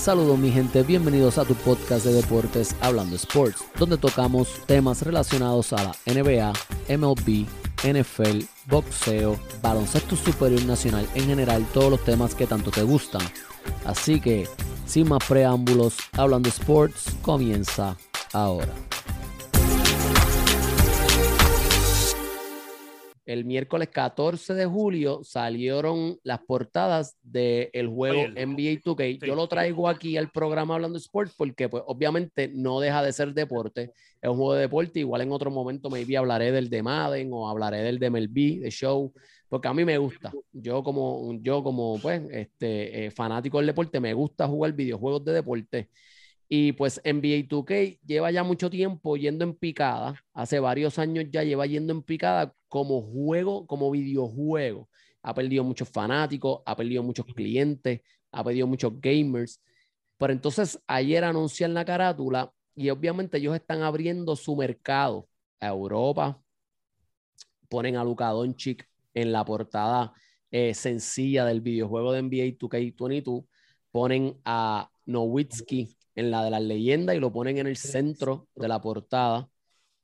Saludos mi gente, bienvenidos a tu podcast de deportes Hablando Sports, donde tocamos temas relacionados a la NBA, MLB, NFL, boxeo, baloncesto superior nacional, en general todos los temas que tanto te gustan. Así que, sin más preámbulos, Hablando Sports comienza ahora. El miércoles 14 de julio salieron las portadas del juego NBA 2K. Yo lo traigo aquí al programa Hablando de Sports porque pues obviamente no deja de ser deporte. Es un juego de deporte. Igual en otro momento maybe hablaré del de Madden o hablaré del de MLB, de Show, porque a mí me gusta. Yo como, yo como pues, este, eh, fanático del deporte me gusta jugar videojuegos de deporte. Y pues NBA 2K lleva ya mucho tiempo yendo en picada, hace varios años ya lleva yendo en picada como juego, como videojuego. Ha perdido muchos fanáticos, ha perdido muchos clientes, ha perdido muchos gamers. Pero entonces ayer anuncian la carátula y obviamente ellos están abriendo su mercado a Europa. Ponen a Luka Doncic en la portada eh, sencilla del videojuego de NBA 2K22. Ponen a Nowitzki en la de las leyendas y lo ponen en el centro de la portada.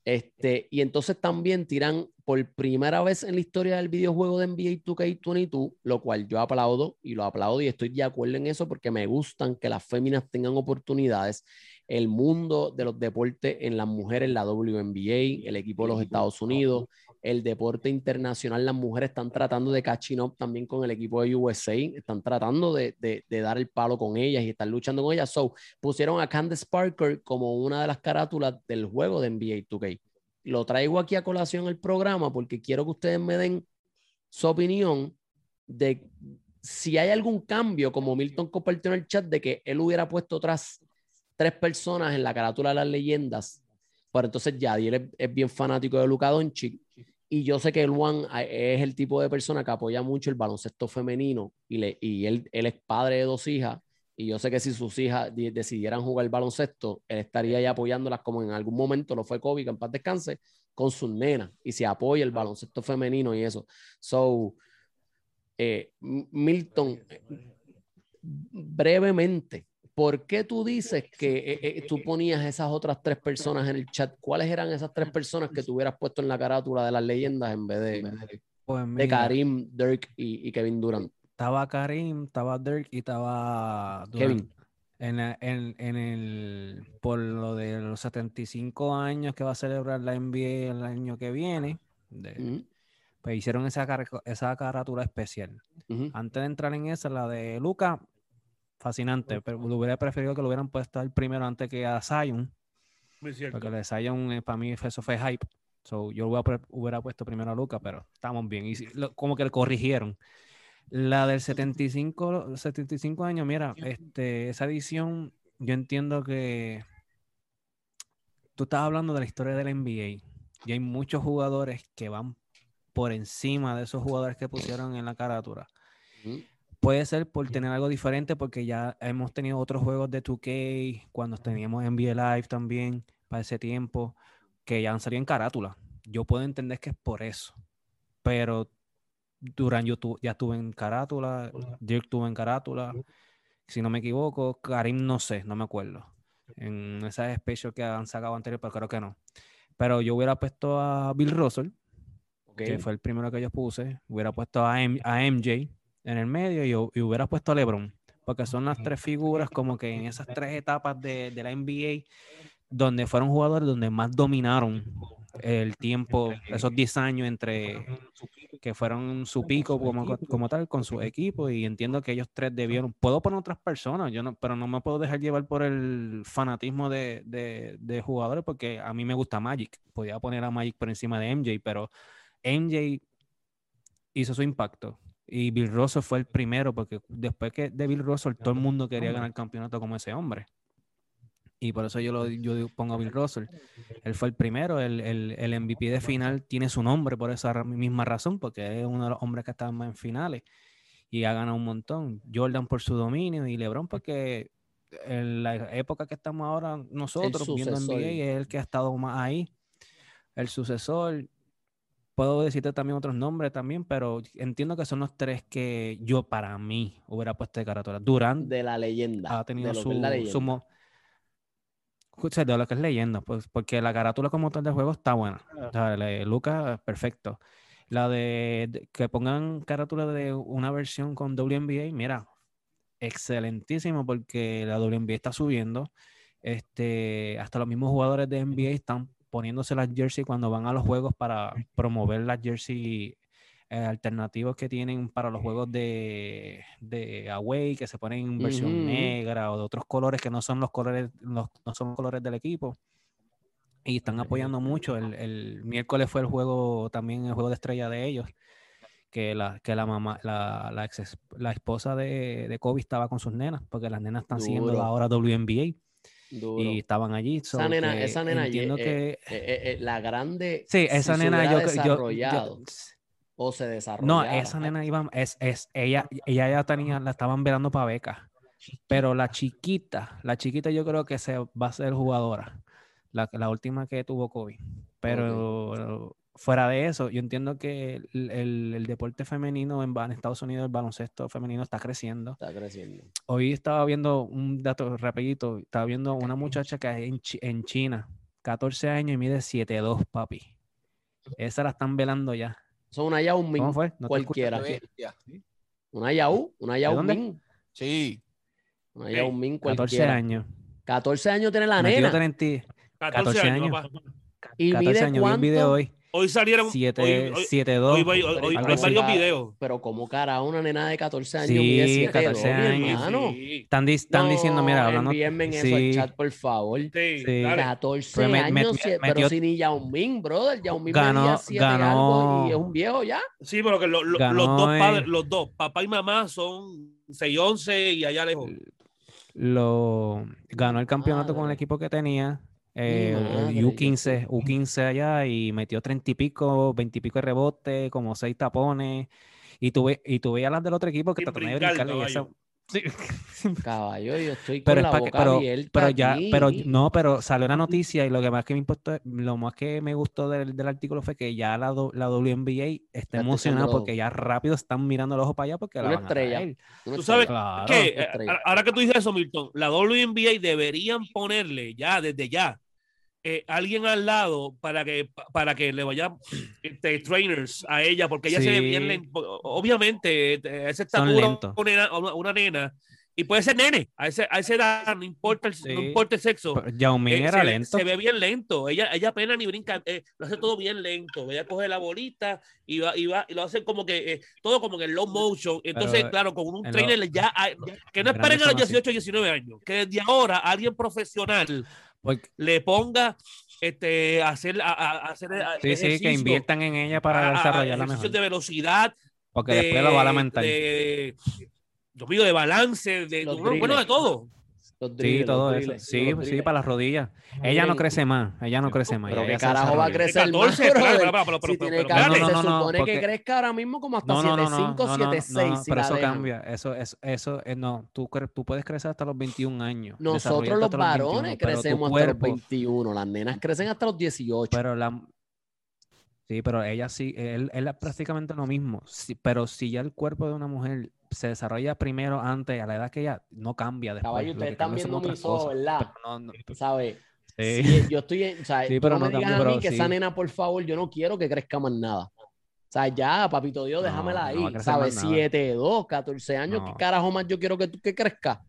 Este, y entonces también tiran por primera vez en la historia del videojuego de NBA 2K22, lo cual yo aplaudo y lo aplaudo y estoy de acuerdo en eso porque me gustan que las féminas tengan oportunidades. El mundo de los deportes en las mujeres, la WNBA, el equipo de los Estados Unidos, el deporte internacional, las mujeres están tratando de catching up también con el equipo de USA, están tratando de, dar el palo con ellas y están luchando con ellas. So, pusieron a Candace Parker como una de las carátulas del juego de NBA 2K. Lo traigo aquí a colación el programa porque quiero que ustedes me den su opinión de si hay algún cambio, como Milton compartió en el chat, de que él hubiera puesto otras tres personas en la carátula de las leyendas. Pero entonces ya, y él es, bien fanático de Luka Doncic y yo sé que el Juan es el tipo de persona que apoya mucho el baloncesto femenino y, le, y él, él, es padre de dos hijas. Y yo sé que si sus hijas decidieran jugar el baloncesto, él estaría ahí apoyándolas como en algún momento lo fue Kobe, que en paz descanse, con sus nenas. Y se apoya el baloncesto femenino y eso. So, eh, Milton, brevemente, ¿por qué tú dices que eh, eh, tú ponías esas otras tres personas en el chat? ¿Cuáles eran esas tres personas que tú hubieras puesto en la carátula de las leyendas en vez de, pues de Karim, Dirk y, Kevin Durant? Estaba Karim, estaba Dirk y estaba Kevin. En, el, por lo de los 75 años que va a celebrar la NBA el año que viene, pues hicieron esa, esa carátula especial. Antes de entrar en esa, la de Luca, fascinante, pero hubiera preferido que lo hubieran puesto el primero antes que a Zion. Muy cierto. Porque el de Zion eh, para mí eso fue hype. So, yo hubiera, puesto primero a Luca, pero estamos bien. Y como que le corrigieron. La del 75, 75 años, mira, este, esa edición, yo entiendo que tú estás hablando de la historia del NBA y hay muchos jugadores que van por encima de esos jugadores que pusieron en la carátula. Puede ser por tener algo diferente, porque ya hemos tenido otros juegos de 2K, cuando teníamos NBA Live también, para ese tiempo, que ya han salido en carátula. Yo puedo entender que es por eso. Pero Durán yo ya estuve en carátula, Dirk estuvo en carátula, si no me equivoco, Karim no sé, no me acuerdo. En esas special que han sacado anterior, pero creo que no. Pero yo hubiera puesto a Bill Russell, que fue el primero que yo puse, hubiera puesto a, a MJ, en el medio y, hubiera puesto a LeBron, porque son las tres figuras como que en esas tres etapas de, la NBA donde fueron jugadores donde más dominaron el tiempo, esos 10 años entre que fueron su pico como, como tal con su equipo y entiendo que ellos tres debieron, puedo poner otras personas, yo no, pero no me puedo dejar llevar por el fanatismo de, de, de jugadores porque a mí me gusta Magic, podía poner a Magic por encima de MJ, pero MJ hizo su impacto y Bill Russell fue el primero, porque después que de Bill Russell todo el mundo quería ganar el campeonato como ese hombre. Y por eso yo lo yo pongo a Bill Russell. Él fue el primero, el, el, el, MVP de final tiene su nombre por esa misma razón, porque es uno de los hombres que están más en finales y ha ganado un montón. Jordan por su dominio y LeBron porque en la época que estamos ahora nosotros viendo NBA es el que ha estado más ahí, el sucesor puedo decirte también otros nombres también, pero entiendo que son los tres que yo para mí hubiera puesto de carátula. Durant de la leyenda. Ha tenido de su, su Escucha, de lo que es leyenda, pues, porque la carátula como tal del juego está buena. O sea, Lucas, perfecto. La de, que pongan carátula de una versión con WNBA, mira, excelentísimo porque la WNBA está subiendo. Este, hasta los mismos jugadores de NBA están poniéndose las jersey cuando van a los juegos para promover las jersey eh, alternativos que tienen para los juegos de, de away, que se ponen en versión negra o de otros colores que no son los colores, no son colores del equipo. Y están apoyando mucho. El, el, miércoles fue el juego, también el juego de estrella de ellos. Que la, que la mamá, la, la, ex, la esposa de, de, Kobe estaba con sus nenas, porque las nenas están siguiendo ahora WNBA. Y estaban allí. esa nena, esa nena, entiendo eh, que... Eh, la grande. Sí, esa nena yo, yo, yo, o se desarrolló. No, esa nena iba, es, es, ella, ella ya tenía, la estaban velando para beca. Pero la chiquita, la chiquita yo creo que se va a ser jugadora. La, la última que tuvo COVID. Pero fuera de eso, yo entiendo que el, el, deporte femenino en, en, Estados Unidos, el baloncesto femenino está creciendo. Está creciendo. Hoy estaba viendo un dato rapidito, estaba viendo una muchacha que es en, en China, 14 años y mide 7'2, papi. Esa la están velando ya. Son una Yao Ming. ¿Cómo fue? cualquiera. Una Yao, una Yao Ming. Sí. Una Yao Ming cualquiera. 14 años. 14 años tiene la nena. 14, 14 años. ¿Y 14 mide años, cuánto? vi un video hoy. Hoy salieron 7, 7 2. Hoy, hoy, hoy, hay varios videos. Pero como cara, una nena de 14 años sí, mide 7 14 años. hermano. Sí. Están, di están no, diciendo, mira, hablando. Envíenme en sí. eso al chat, por favor. Sí, sí. 14 pero me, años, me, me, pero metió, si ni Yao Ming, brother. Yao Ming ganó, 7 ganó, algo y es un viejo ya. Sí, pero que lo, lo, ganó, los dos padres, los dos, papá y mamá son 6 11 y allá lejos. Lo ganó el campeonato ah, con el equipo que tenía eh, U15, U15 allá y metió 30 y pico, 20 y pico de rebote, como 6 tapones. Y tuve, y tuve a las del otro equipo que te de brincarle esa... Sí. Caballo, yo estoy con pero la boca pero, abierta pero ya, aquí. pero no, pero salió la noticia y lo que más que me importó, lo más que me gustó del, del artículo fue que ya la, la WNBA está emocionada porque ya rápido están mirando el ojo para allá porque una la estrella. Tú sabes claro, que ahora que tú dices eso, Milton, la WNBA deberían ponerle ya desde ya eh, alguien al lado para que, para que le vaya este, trainers a ella, porque ella sí. se ve bien lento. Obviamente, eh, ese estatura, una, una, nena, y puede ser nene, a, ese, a esa edad, no importa el, sí. no importa el sexo. Yao Ming eh, era se, lento. Se ve bien lento, ella, ella apenas ni brinca, eh, lo hace todo bien lento. Ella coge la bolita y va, y va, y lo hace como que, eh, todo como que en low motion. Entonces, Pero, claro, con un trainer lo, ya, hay, que no esperen a los 18, 19 años, que desde ahora alguien profesional porque... le ponga este, hacer, a, a hacer sí, sí, que inviertan en ella para desarrollarla mejor. de velocidad. Porque de, después lo va a lamentar. De, de, de balance, de, bueno, de todo. Sí, todo eso. Sí, sí, para las rodillas. Ella no crece más. Ella no crece más. Pero qué carajo va a crecer 14, más. si tiene que no, no, no, se supone que crezca ahora mismo como hasta 7'5, 7'6. pero eso cambia. Eso, eso, eso, no. Tú, tú puedes crecer hasta los 21 años. Nosotros los varones crecemos hasta los 21. Las nenas crecen hasta los 18. Pero la, Sí, pero ella sí, él, él es prácticamente lo mismo. Sí, pero si ya el cuerpo de una mujer se desarrolla primero antes, a la edad que ella no cambia después. Caballo, ustedes están viendo mis ojos, ¿verdad? No, no, ¿Sabes? Sí. Sí, yo estoy, en, o sea, sí, pero no no me digas a mí que sí. esa nena, por favor, yo no quiero que crezca más nada. O sea, ya, papito Dios, déjamela no, ahí. ¿Sabes? más nada. 7, 2, 14 años, ¿qué carajo más yo quiero que, tú- que crezca?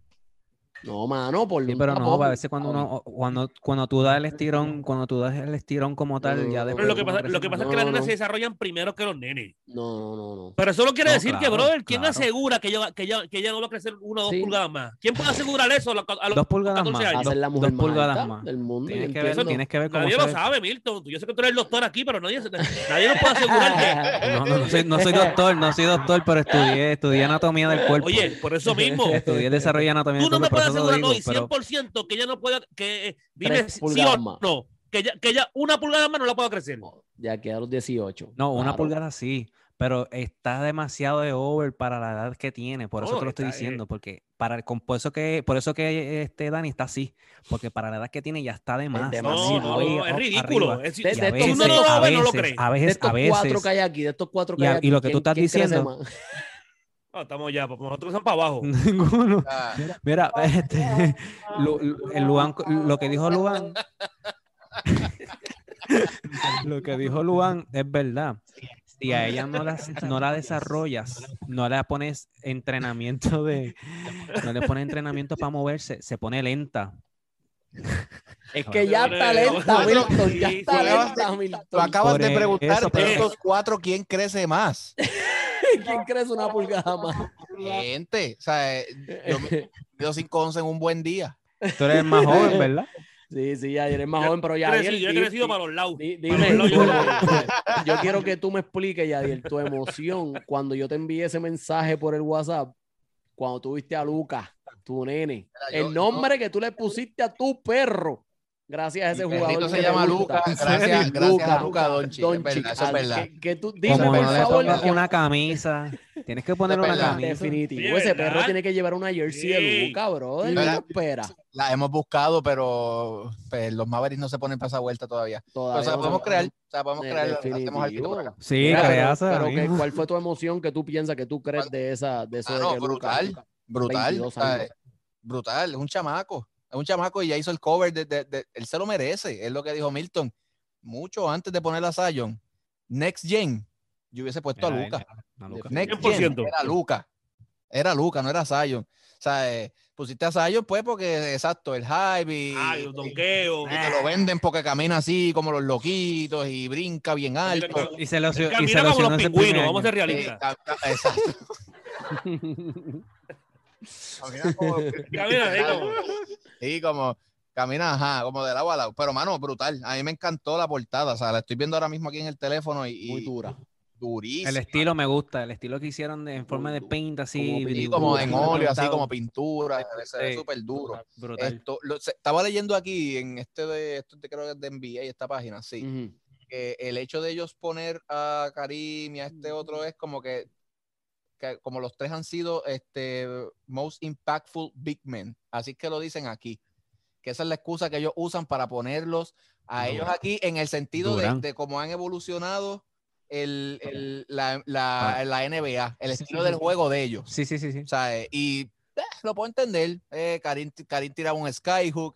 No, mano, por Sí, pero no, a veces cuando uno, cuando, cuando tú das el estirón, cuando tú das el estirón como tal, ya después. Pero lo que pasa, lo que más. pasa es que las nenas no. se desarrollan primero que los nenes. No, no, no, no. Pero eso no quiere No, decir que, brother, ¿quién claro. asegura que ella, que, ella, que ella no va a crecer una o dos Sí. pulgadas más? ¿Quién puede asegurar eso a los, a los Dos pulgadas 14 más. años? Ser la dos- mujer dos más pulgadas más. del mundo. Tienes yo que ver, tienes que ver cómo Nadie se lo sabe, Milton. Yo sé que tú eres el doctor aquí, pero nadie, se- nadie nos puede asegurar que... No, no, no soy, no soy doctor, no soy doctor, pero estudié, estudié anatomía del cuerpo. Oye, por eso mismo. Estudié desarrollo de anatomía del cuerpo, me por puedes eso lo asegurar digo, no, y pero 100% que ella no pueda, que eh, dime Tres sí pulgadas o más. no, que ella, que ella una pulgada más no la pueda crecer. Ya queda a los 18. no, una pulgada sí, pero está demasiado de over para la edad que tiene, por eso No, te lo estoy está, eh, diciendo, porque para por eso que por eso que este Dani está así porque para la edad que tiene ya está de más no, no, es ridículo es, de, de, estos, no, lo ve, no lo cree a veces, de estos a veces, cuatro que hay aquí de estos cuatro que y, hay aquí y lo que tú estás diciendo estamos ya, nosotros estamos para abajo. Ninguno. Mira, este, lo, el Luan, lo que dijo Luan, lo que dijo Luan es verdad si a ella no la, no la desarrollas, no le pones entrenamiento de, no le pones entrenamiento para moverse, se pone lenta. Es que ya está lenta, Milton, ya está lenta, Milton. Tú acabas de preguntar de estos cuatro, ¿quién crece más? ¿Quién crece una pulgada más? Gente, o sea, yo, yo 5'11 en un buen día. Tú eres más joven, ¿verdad? Sí, sí, ya eres más joven, pero ya. yo he crecido para los lados. Dime, yo, quiero que tú me expliques, Yadier, tu emoción cuando yo te envié ese mensaje por el WhatsApp, cuando tuviste a Lucas, tu nene, el nombre que tú le pusiste a tu perro. Gracias a ese jugador. se llama Lucas. Gracias, gracias a Lucas Donchi. eso es verdad. Que, tú, Como no le favor, una camisa. Tienes que poner una camisa. Definitivo. ese perro tiene que llevar una jersey de Lucas, bro. ¿Qué espera? La hemos buscado, pero pues, los Mavericks no se ponen para esa vuelta todavía. todavía o sea, podemos crear. O sea, podemos crear. Sí, creas. Pero, ¿cuál fue tu emoción que tú piensas que tú crees de esa de eso de que brutal, brutal, brutal. Es un chamaco es un chamaco y ya hizo el cover de, él se lo merece, es lo que dijo Milton. Mucho antes de poner a Zion, Next Gen, yo hubiese puesto a Luca. Next Gen era Luca. Era Luca, no era Zion. O sea, eh, pusiste a Zion pues porque, exacto, el hype y, ah, y, te lo venden porque camina así como los loquitos y brinca bien alto. Y se lo, y se como los pingüinos, vamos a ser realistas. exacto. Camina como. camina ahí como. Y como. Camina, ajá, como de lado a lado. Pero, mano, brutal. A mí me encantó la portada. O sea, la estoy viendo ahora mismo aquí en el teléfono y. Muy dura. Durísima. El estilo me gusta, el estilo que hicieron en forma de paint así. Como, como en óleo, así como pintura, se ve súper duro. Esto, estaba leyendo aquí en este de, esto creo que es de NBA, esta página, sí. que el hecho de ellos poner a Karim y a este otro es como que como los tres han sido este, most impactful big men. Así que lo dicen aquí. Que esa es la excusa que ellos usan para ponerlos a ellos aquí en el sentido de, cómo han evolucionado el, la, la, la, NBA, el estilo del juego de ellos. Sí, sí, sí. sí. O sea, eh, y eh, lo puedo entender. Eh, Karim, Karim tiraba un skyhook.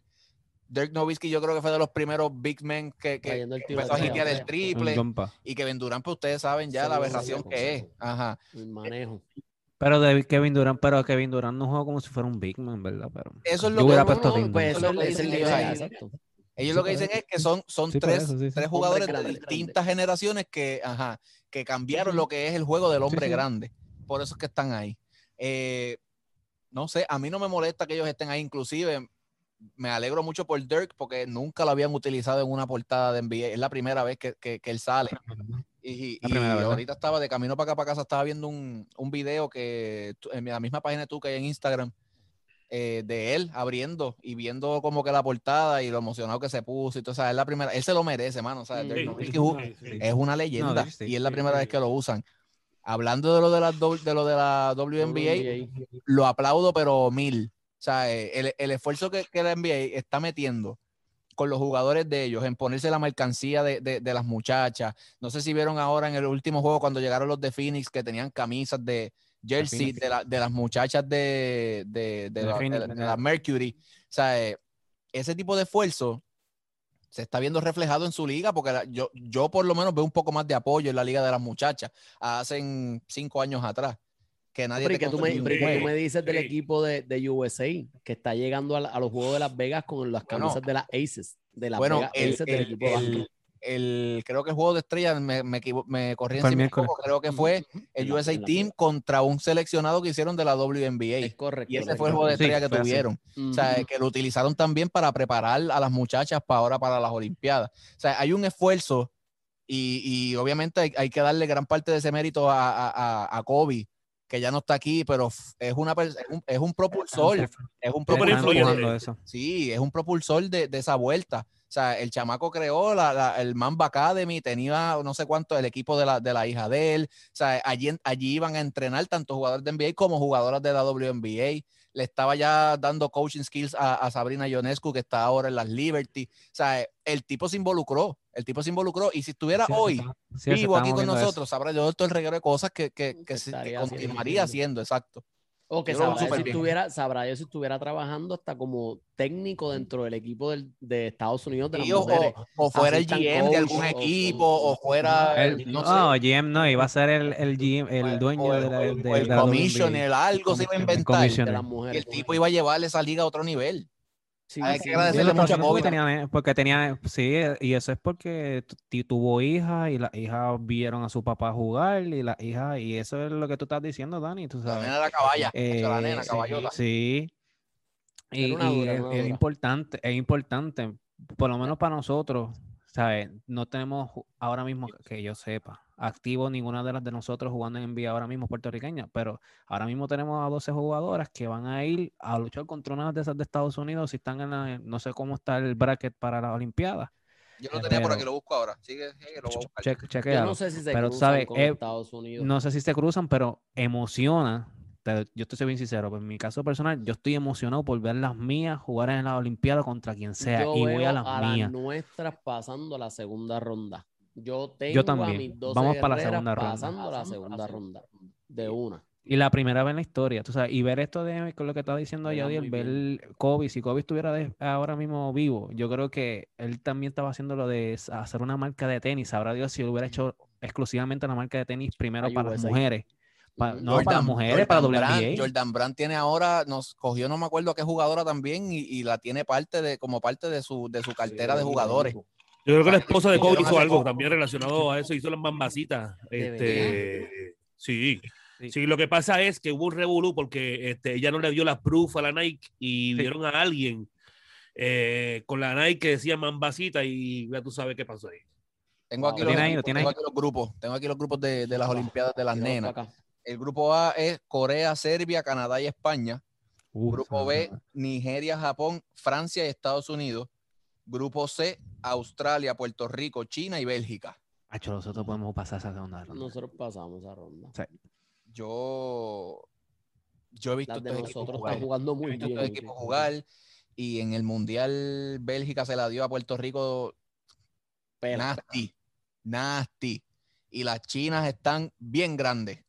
Dirk Nowitzki yo creo que fue de los primeros big men que, que empezó a hitear el triple. y Kevin Durant, pues ustedes saben ya la aberración que es. Ajá. El manejo. Pero de Kevin Durant, pero Kevin Durant no juega como si fuera un big man, ¿verdad? Pero eso es lo que ellos lo que dicen es que son, son tres, tres jugadores de distintas generaciones que, ajá, que cambiaron lo que es el juego del hombre grande. Por eso es que están ahí. Eh, no sé, a mí no me molesta que ellos estén ahí, inclusive me alegro mucho por Dirk porque nunca lo habían utilizado en una portada de NBA. Es la primera vez que, que, él sale. Y, ahorita estaba de camino para acá para casa, estaba viendo un, un video que en la misma página tú que hay en Instagram eh, de él abriendo y viendo como que la portada y lo emocionado que se puso y todo. O sea, es la primera, él se lo merece, mano. O sea, es una leyenda y es la primera vez que lo usan. Hablando de lo de la, de lo de la WNBA, lo aplaudo, pero mil. O sea, eh, el, el esfuerzo que, que, la NBA está metiendo con los jugadores de ellos en ponerse la mercancía de, de, de, las muchachas. No sé si vieron ahora en el último juego cuando llegaron los de Phoenix que tenían camisas de jersey de, la, de las muchachas de, la, Mercury. O sea, eh, ese tipo de esfuerzo se está viendo reflejado en su liga porque yo, yo por lo menos veo un poco más de apoyo en la liga de las muchachas hace cinco años atrás que nadie te que tú, me, tú me dices del equipo de, de, USA que está llegando a, los Juegos de Las Vegas con las camisas de las Aces, de las bueno, el, Aces del equipo el, creo que el juego de estrellas me, me, me corrí encima creo que fue el USA Team contra un seleccionado que hicieron de la WNBA. Es correcto. Y ese fue el juego de estrellas que tuvieron. O sea, que lo utilizaron también para preparar a las muchachas para ahora para las Olimpiadas. O sea, hay un esfuerzo y, y obviamente hay, hay, que darle gran parte de ese mérito a, a, a Kobe que ya no está aquí, pero es, una, es, un, es un propulsor. Es un propulsor. Sí, es un propulsor de, de esa vuelta. O sea, el chamaco creó la, el Mamba Academy, tenía no sé cuánto, el equipo de la, de la hija de él. O sea, allí, allí iban a entrenar tanto jugadores de NBA como jugadoras de la WNBA. Le estaba ya dando coaching skills a, Sabrina Ionescu, que está ahora en las Liberty. O sea, el tipo se involucró, el tipo se involucró. Y si estuviera hoy vivo aquí con nosotros, sabrá yo todo el reguero de cosas que, que, que, que continuaría haciendo, exacto. O que sabrá si, estuviera, sabrá yo si estuviera trabajando hasta como técnico dentro del equipo de Estados Unidos de las mujeres. O, fuera el GM de algún equipo, o, fuera... El, no, no GM no, iba a ser el, el, GM, el dueño de la... De, el commissioner, algo se iba a inventar. Y el tipo iba a llevarle esa liga a otro nivel. Sí, Hay que agradecerle mucho. Tenía, porque tenía, sí, y eso es porque tuvo hija y las hijas vieron a su papá jugar y las hijas, y eso es lo que tú estás diciendo, Dani. Tú sabes. La nena de la caballa, eh, la nena, caballota. Sí. Y, es, importante, es importante, por lo menos para nosotros, ¿sabes? No tenemos ahora mismo que yo sepa activo ninguna de las de nosotros jugando en NBA ahora mismo puertorriqueña, pero ahora mismo tenemos a 12 jugadoras que van a ir a luchar contra una de esas de Estados Unidos si están en la, no sé cómo está el bracket para las Olimpiadas. Yo lo tenía por aquí, lo busco ahora. Sigue, lo voy a Yo no sé si se cruzan con eh, Estados Unidos. No sé si se cruzan, pero emociona. yo estoy bien sincero, pero en mi caso personal, yo estoy emocionado por ver las mías jugar en la Olimpiada contra quien sea. y voy a las mías. nuestras pasando la segunda ronda. Yo tengo también. a mis Vamos para la segunda ronda. Pasando la segunda ronda. De una. Y la primera vez en la historia, tú sabes, y ver esto de con lo que estaba diciendo Yadiel, ver Kobe, si Kobe estuviera ahora mismo vivo, yo creo que él también estaba haciendo lo de hacer una marca de tenis, sabrá Dios si hubiera hecho exclusivamente una marca de tenis primero para las mujeres. no para las mujeres, para WNBA. Jordan Brand tiene ahora, nos cogió, no me acuerdo qué jugadora también, y, la tiene parte de, como parte de su, de su cartera de jugadores. Yo creo que la esposa de Kobe hizo algo también relacionado a eso, hizo las mambacitas. Este, sí. sí. lo que pasa es que hubo un revolú porque este, ella no le dio la proof a la Nike y vieron a alguien eh, con la Nike que decía mambacita y ya tú sabes qué pasó ahí. Tengo aquí, los, grupos, tengo aquí los grupos de, las Olimpiadas de las nenas. El grupo A es Corea, Serbia, Canadá y España. grupo B, Nigeria, Japón, Francia y Estados Unidos. Grupo C, Australia, Puerto Rico, China y Bélgica. Hacho, nosotros podemos pasar esa ronda. Nosotros pasamos esa ronda. Yo, yo he visto de nosotros están jugando muy bien. equipos jugar y en el Mundial Bélgica se la dio a Puerto Rico nasty, nasty. Y las chinas están bien grandes.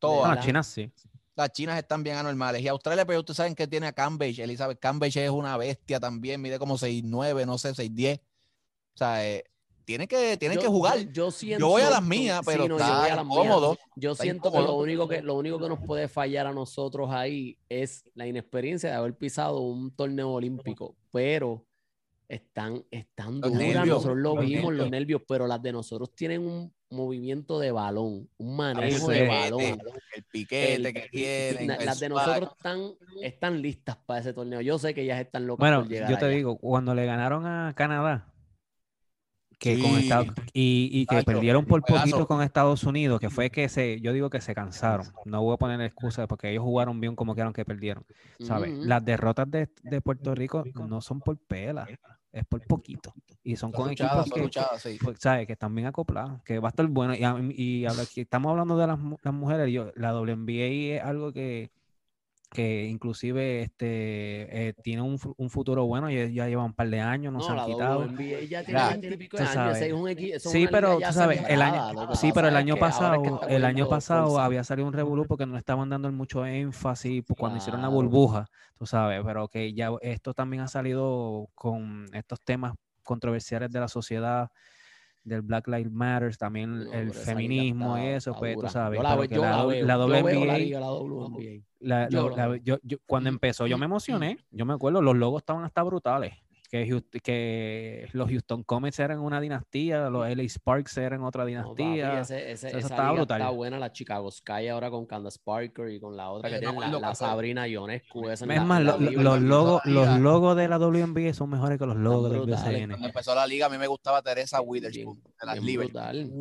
Todas. las chinas sí las chinas están bien anormales. Y Australia, pero pues, ustedes saben que tiene a Cambridge. Elizabeth Cambridge es una bestia también, mide como 6'9, no sé, 6'10. O sea, eh, tiene que, tiene que jugar. Yo, siento, yo voy a las mías, pero está yo cómodo. Yo siento que lo único que lo único que nos puede fallar a nosotros ahí es la inexperiencia de haber pisado un torneo olímpico. Pero están, están duras, nosotros lo vimos, los nervios, pero las de nosotros tienen un movimiento de balón, un manejo de balón. El piquete que tienen. Las de nosotros están, están listas para ese torneo. Yo sé que ellas están locas bueno, por llegar Yo te digo, cuando le ganaron a Canadá, que con Estados, y, y, que perdieron por poquito con Estados Unidos, que fue que se, yo digo que se cansaron. No voy a poner excusa porque ellos jugaron bien como quieran que perdieron. ¿sabes? Las derrotas de, de, Puerto Rico no son por pela es por poquito. Y son con equipos que, pues, que están bien acoplados, que va a estar bueno. Y, y, estamos hablando de las, las mujeres, yo, la WNBA es algo que que inclusive este eh, tiene un, un, futuro bueno, ya, ya llevan un par de años, no, se han quitado. Ya tiene sí, pero tú sabes, el año, sí, pero el año pasado, el año pasado había salido un revolú porque no estaban dando mucho énfasis cuando hicieron la burbuja, tú sabes, pero que ya esto también ha salido con estos temas controversiales de la sociedad del Black Lives Matter, también el feminismo y eso, pues tú sabes. la, cuando empezó yo me emocioné, yo me acuerdo, los logos estaban hasta brutales que, que los Houston Comets eran una dinastía, los LA Sparks eran otra dinastía. ese, esa estaba brutal. Está buena la Chicago Sky ahora con Candace Parker y con la otra que tiene la, Sabrina Ionescu. Es más, los, logos, los logos de la WNBA son mejores que los logos del BCN. Cuando empezó la liga, a mí me gustaba Teresa Witherspoon de las Liberty.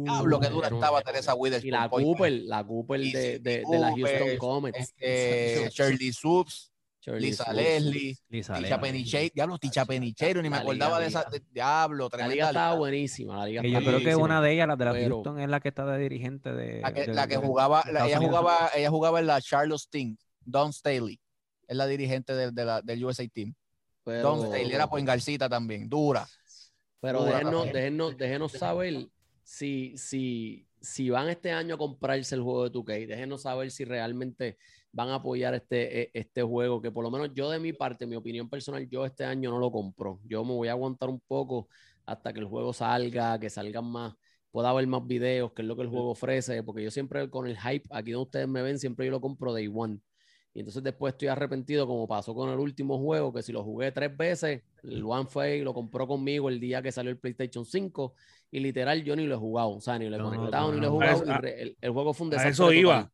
Hablo que dura estaba Teresa Witherspoon. Y la Cooper, la Cooper de, de, de, la Houston Comets. Este, Shirley Subs. Lisa Leslie, Ticha Penicheiro, diablo, Ticha Penicheiro, ni me acordaba de esa, diablo, tremenda. La liga estaba buenísima, la liga Yo creo que una de ellas, la de la Houston, es la que está de dirigente de... La que, jugaba, ella jugaba, ella jugaba en la Charlotte Sting, Don Staley, es la dirigente de, la, del USA Team. Don Staley era Garcita también, dura. Pero déjenos, déjenos, déjenos saber si, si, si van este año a comprarse el juego de 2K, déjenos saber si realmente van a apoyar este, e, este juego, que por lo menos yo de mi parte, mi opinión personal, yo este año no lo compro. Yo me voy a aguantar un poco hasta que el juego salga, que salgan más, pueda haber más videos, que es lo que el juego ofrece, porque yo siempre con el hype, aquí donde ustedes me ven, siempre yo lo compro day one. Y entonces después estoy arrepentido, como pasó con el último juego, que si lo jugué tres veces, el One fue y lo compró conmigo el día que salió el PlayStation 5, y literal yo ni lo he jugado, o sea, ni lo he conectado, ni lo he jugado. el, juego fue un desastre. eso iba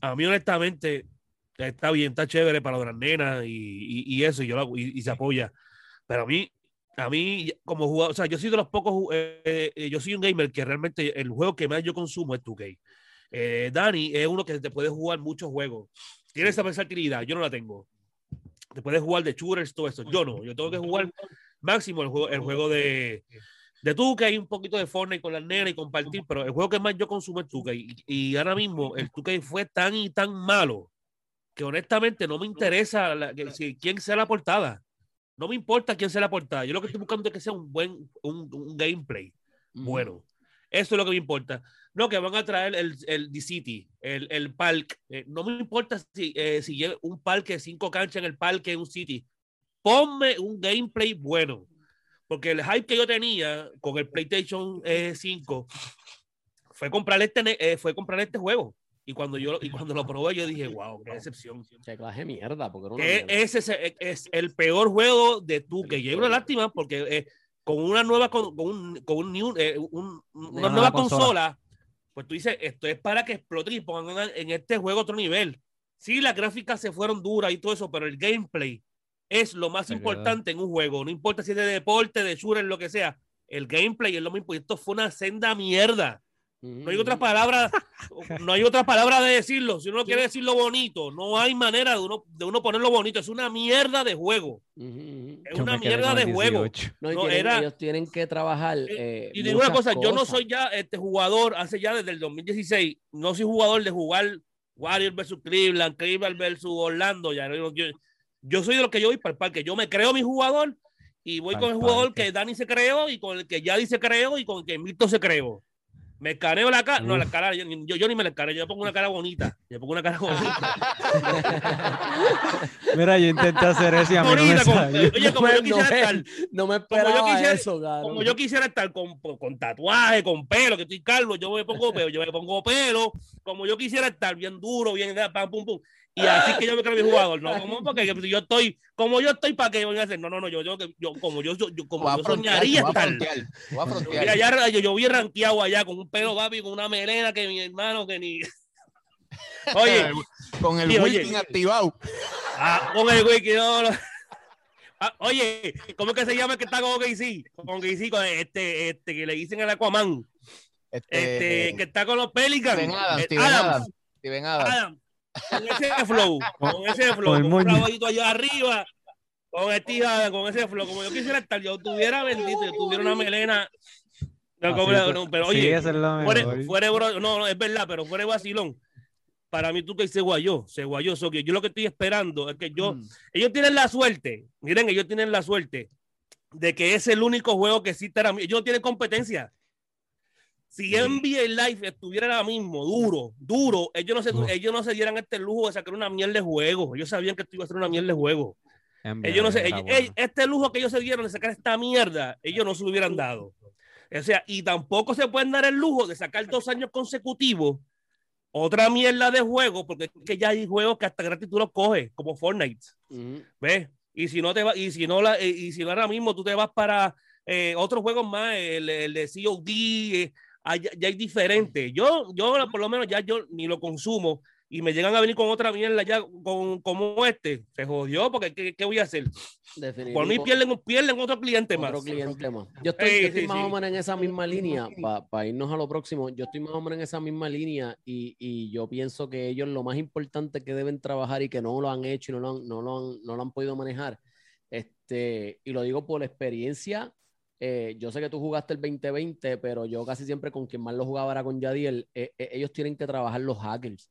a mí honestamente está bien, está chévere para las nenas y, y, eso, y, yo y, se apoya. Pero a mí, a mí como jugador, o sea, yo soy de los pocos, eh, eh, yo soy un gamer que realmente el juego que más yo consumo es 2K. Eh, Dani es uno que te puede jugar muchos juegos. Tiene esa versatilidad, yo no la tengo. Te puedes jugar de shooters, todo eso. Yo no, yo tengo que jugar máximo el juego, el juego de, de que hay un poquito de Fortnite con la nena y compartir, pero el juego que más yo consumo es 2K. Y, ahora mismo el 2K fue tan y tan malo que honestamente no me interesa quién sea la portada. No me importa quién sea la portada. Yo lo que estoy buscando es que sea un buen un, gameplay bueno. Eso es lo que me importa. No, que van a traer el, el D-City, el, el parque. Eh, no me importa si, eh, si un parque, cinco canchas en el parque, un city. Ponme un gameplay bueno porque el hype que yo tenía con el PlayStation 5 eh, fue comprar este, eh, fue comprar este juego. Y cuando yo y cuando lo probé, yo dije, wow, qué decepción. Qué clase mierda. Porque Ese es, el peor juego de tú, que lleva una lástima porque eh, con una nueva, con, un, con un, una, nueva consola, pues tú dices, esto es para que explote y pongan en este juego otro nivel. Sí, las gráficas se fueron duras y todo eso, pero el gameplay es lo más importante en un juego. No importa si es de deporte, de shooter, lo que sea. El gameplay es lo más importante. Esto fue una senda mierda. No hay otra palabra, no hay otra palabra de decirlo. Si uno quiere decirlo bonito, no hay manera de uno, de uno ponerlo bonito. Es una mierda de juego. Es una mierda de juego. No, ellos tienen que trabajar. Eh, eh, y digo una cosa, yo no soy ya este jugador, hace ya desde el 2016, no soy jugador de jugar Warriors versus Cleveland, Cleveland versus Orlando. Ya, yo, yo soy de los que yo voy para el parque. Yo me creo mi jugador y voy con el jugador que Dani se creó y con el que Yadi se creó y con el que Milton se creó. Me escaneo la cara. No, la cara, yo, yo, ni me la escaneo, yo pongo una cara bonita. Yo pongo una cara bonita. Mira, yo intenté hacer eso y a mí no me salió. Oye, como yo quisiera estar. No me esperaba como yo quisiera, eso, Como yo quisiera estar con, con, tatuaje, con pelo, que estoy calvo, yo me pongo pelo, yo me pongo pelo. Como yo quisiera estar bien duro, bien, pam, pum, pum. Y así que yo me creo mi jugador, ¿no? Como porque yo estoy, como yo estoy, ¿para qué voy a hacer? No, no, no, yo, yo, yo como yo, yo, como yo soñaría estar. Mira, ya, yo, yo vi ranqueado allá con un pelo papi, con una melena que mi hermano que ni. Oye, con el wiki activado. Ah, con el wiki, no, no. Ah, oye, ¿cómo es que se llama el que está con Gacy? Con Gacy, con este, este, que le dicen el Aquaman. Este, este que está con los Pelicans. Steven Adams, Steven Adams. Steven Adams con ese flow, con ese flow, con, un caballito allá arriba, con este con ese flow, como yo quisiera estar, yo tuviera bendito, yo tuviera una melena. No, pero oye, fuera, no, no, es verdad, pero fuera de vacilón. Para mí, tú que se guayó, se guayó. So que yo lo que estoy esperando es que yo, mm. ellos tienen la suerte, miren, ellos tienen la suerte de que es el único juego que existe ahora Ellos no tienen competencia. Si NBA Live estuviera ahora mismo duro, duro, ellos no, se, ellos no se dieran este lujo de sacar una miel de juego. Ellos sabían que esto iba a ser una miel de juego. ellos no se, este lujo que ellos se dieron de sacar esta mierda, ellos no se lo hubieran dado. O sea, y tampoco se pueden dar el lujo de sacar dos años consecutivos otra mierda de juego, porque es que ya hay juegos que hasta gratis tú los coges, como Fortnite. ¿Ves? Y si no te va, y si no la, y si no ahora mismo tú te vas para eh, otros juegos más, el, el de COD, eh, ya, hay diferente. Yo, yo por lo menos ya yo ni lo consumo. y me llegan a venir con otra mierda ya con, como este, se jodió porque ¿qué, voy a hacer? Por mí pierden, pierden otro cliente más. cliente más. Yo estoy, más o menos en esa misma línea, para irnos a lo próximo, yo estoy más o menos en esa misma línea y, y, yo pienso que ellos lo más importante que deben trabajar y que no lo han hecho y no lo han, no lo han, no lo han podido manejar, este, y lo digo por experiencia eh, yo sé que tú jugaste el 2020, pero yo casi siempre con quien más lo jugaba era con Yadiel. Eh, eh, ellos tienen que trabajar los hackers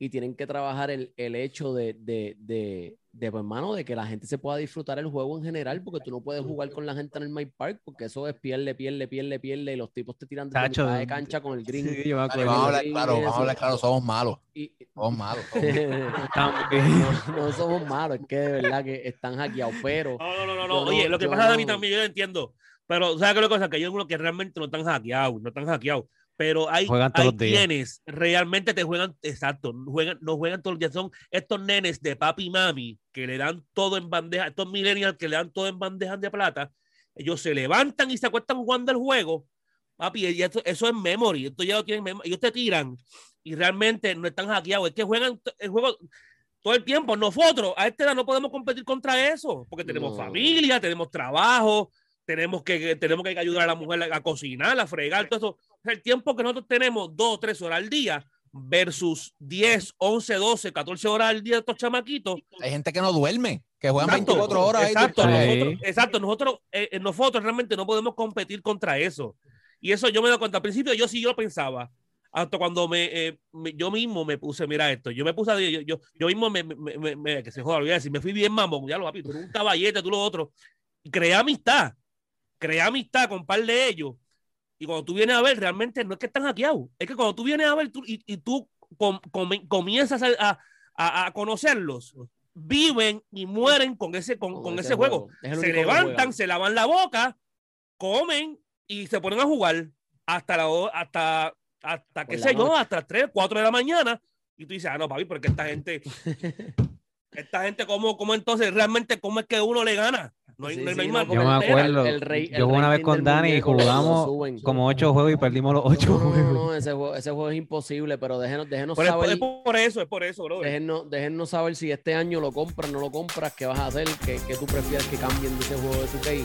y tienen que trabajar el, el hecho de, de, de, de, pues, hermano, de que la gente se pueda disfrutar el juego en general, porque tú no puedes jugar con la gente en el My Park, porque eso es pierde, pierde, pierde, pierde, y los tipos te tiran de, de cancha con el green. Sí, vamos a hablar claro, vamos a hablar claro, somos malos. somos malos. no, somos malos, es que de verdad que están hackeados, pero... No, no, no, no, oye, lo que pasa a mí también, yo lo entiendo, pero ¿sabes qué es cosa? Que yo uno que realmente no están hackeados, no están hackeados. Pero hay, hay quienes realmente te juegan, exacto, juegan, no juegan todos los días, son estos nenes de papi y mami que le dan todo en bandeja, estos millennials que le dan todo en bandejas de plata, ellos se levantan y se acuestan jugando el juego, papi, y eso, eso es memory, esto ya lo tienen memory, ellos te tiran y realmente no están hackeados, es que juegan el juego todo el tiempo, nosotros a esta edad no podemos competir contra eso, porque tenemos familia, tenemos trabajo, tenemos que, tenemos que ayudar a la mujer a cocinar, a fregar, todo eso el tiempo que nosotros tenemos, dos o tres horas al día, versus 10, 11, 12, 14 horas al día de estos chamaquitos. Hay gente que no duerme, que juegan 24 horas. Exacto, nosotros, exacto, nosotros, eh, eh, nosotros realmente no podemos competir contra eso. Y eso yo me doy cuenta. Al principio yo sí yo pensaba, hasta cuando eh, me, yo mismo me puse, mira esto, yo me puse, yo, yo, yo mismo me, me, me, que se joda, voy a decir, me fui bien mamón, ya lo papi, tú un caballete, tú lo otro. Creé amistad, creé amistad con un par de ellos y cuando tú vienes a ver, realmente no es que están hackeados, es que cuando tú vienes a ver y, y, tú comienzas a, a, a, conocerlos, viven y mueren con ese, con, con, ese, juego. Se levantan, se lavan la boca, comen y se ponen a jugar hasta la hasta hasta qué sé yo, hasta 3, 4 de la mañana. Y tú dices, ah, no, papi, porque esta gente, esta gente, ¿cómo, cómo entonces realmente, cómo es que uno le gana? No hay, no, hay yo me acuerdo, yo una vez con Dani y jugamos como ocho juegos y perdimos los ocho no, juegos. No, ese, juego, ese juego es imposible, pero déjenos, déjenos saber. Es por eso, es por eso, bro. Déjenos, déjenos saber si este año lo compras, no lo compras, qué vas a hacer, qué, qué tú prefieres que cambien de ese juego de 2K